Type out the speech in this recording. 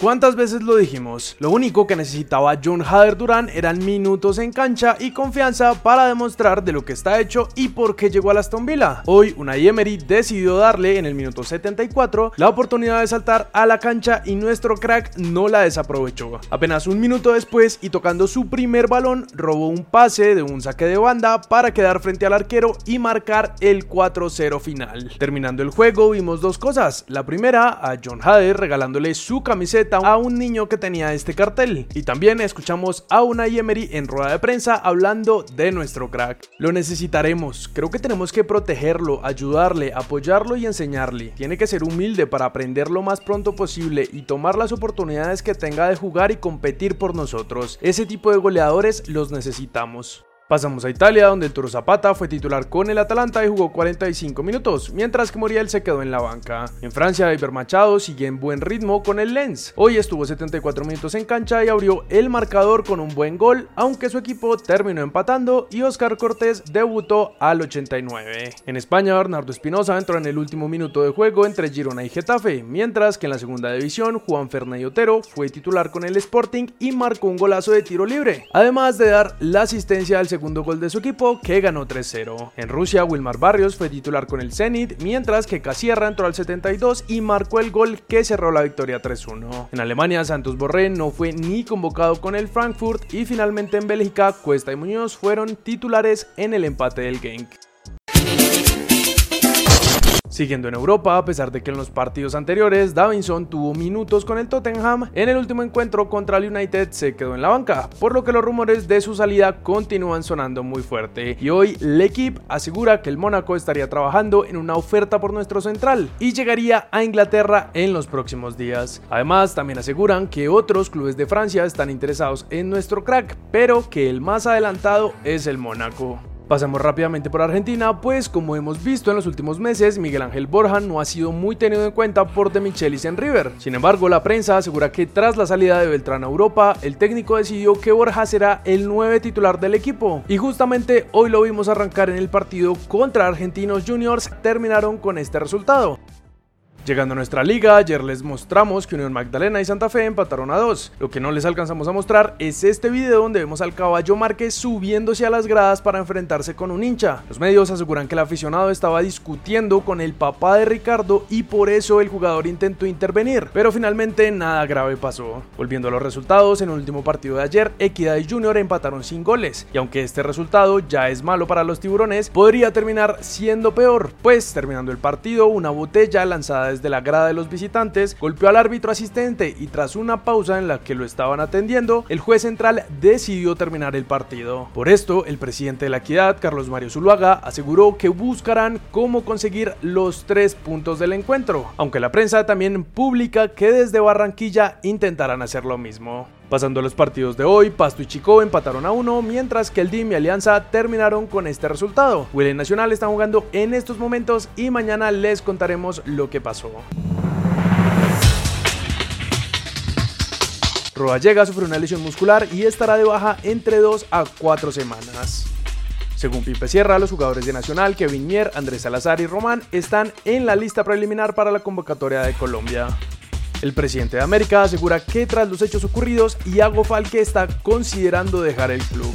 ¿Cuántas veces lo dijimos? Lo único que necesitaba John Hader Durán eran minutos en cancha y confianza para demostrar de lo que está hecho y por qué llegó a Aston Villa. Hoy, Unai Emery decidió darle en el minuto 74 la oportunidad de saltar a la cancha y nuestro crack no la desaprovechó. Apenas un minuto después y tocando su primer balón, robó un pase de un saque de banda para quedar frente al arquero y marcar el 4-0 final. Terminando el juego, vimos dos cosas. La primera, a John Hader regalándole su camiseta a un niño que tenía este cartel. Y también escuchamos a una Emery en rueda de prensa hablando de nuestro crack. Lo necesitaremos, creo que tenemos que protegerlo, ayudarle, apoyarlo y enseñarle. Tiene que ser humilde para aprender lo más pronto posible y tomar las oportunidades que tenga de jugar y competir por nosotros. Ese tipo de goleadores los necesitamos. Pasamos a Italia, donde el Toro Zapata fue titular con el Atalanta y jugó 45 minutos, mientras que Muriel se quedó en la banca. En Francia, Iber Machado sigue en buen ritmo con el Lens. Hoy estuvo 74 minutos en cancha y abrió el marcador con un buen gol, aunque su equipo terminó empatando y Oscar Cortés debutó al 89. En España, Bernardo Espinosa entró en el último minuto de juego entre Girona y Getafe, mientras que en la segunda división, Juan Fernández Otero fue titular con el Sporting y marcó un golazo de tiro libre, además de dar la asistencia al segundo segundo gol de su equipo, que ganó 3-0. En Rusia, Wilmar Barrios fue titular con el Zenit, mientras que Casierra entró al 72 y marcó el gol que cerró la victoria 3-1. En Alemania, Santos Borré no fue ni convocado con el Frankfurt y finalmente en Bélgica, Cuesta y Muñoz fueron titulares en el empate del Genk. Siguiendo en Europa, a pesar de que en los partidos anteriores Davinson tuvo minutos con el Tottenham, en el último encuentro contra el United se quedó en la banca, por lo que los rumores de su salida continúan sonando muy fuerte. Y hoy L'Equipe asegura que el Mónaco estaría trabajando en una oferta por nuestro central y llegaría a Inglaterra en los próximos días. Además, también aseguran que otros clubes de Francia están interesados en nuestro crack, pero que el más adelantado es el Mónaco. Pasamos rápidamente por Argentina, pues como hemos visto en los últimos meses, Miguel Ángel Borja no ha sido muy tenido en cuenta por De Michelis en River. Sin embargo, la prensa asegura que tras la salida de Beltrán a Europa, el técnico decidió que Borja será el nueve titular del equipo. Y justamente hoy lo vimos arrancar en el partido contra Argentinos Juniors, terminaron con este resultado. Llegando a nuestra liga, ayer les mostramos que Unión Magdalena y Santa Fe empataron a dos. Lo que no les alcanzamos a mostrar es este video donde vemos al caballo Márquez subiéndose a las gradas para enfrentarse con un hincha. Los medios aseguran que el aficionado estaba discutiendo con el papá de Ricardo y por eso el jugador intentó intervenir, pero finalmente nada grave pasó. Volviendo a los resultados, en el último partido de ayer, Equidad y Junior empataron sin goles, y aunque este resultado ya es malo para los tiburones, podría terminar siendo peor, pues terminando el partido, una botella lanzada desde la grada de los visitantes, golpeó al árbitro asistente y tras una pausa en la que lo estaban atendiendo, el juez central decidió terminar el partido. Por esto, el presidente de la Equidad, Carlos Mario Zuluaga, aseguró que buscarán cómo conseguir los tres puntos del encuentro, aunque la prensa también publica que desde Barranquilla intentarán hacer lo mismo. Pasando a los partidos de hoy, Pasto y Chico empataron a uno, mientras que el DIM y Alianza terminaron con este resultado. Willy Nacional están jugando en estos momentos y mañana les contaremos lo que pasó. Llega sufrió una lesión muscular y estará de baja entre 2 a 4 semanas. Según Pipe Sierra, los jugadores de Nacional, Kevin Mier, Andrés Salazar y Román están en la lista preliminar para la convocatoria de Colombia. El presidente de América asegura que tras los hechos ocurridos, Iago Falque está considerando dejar el club.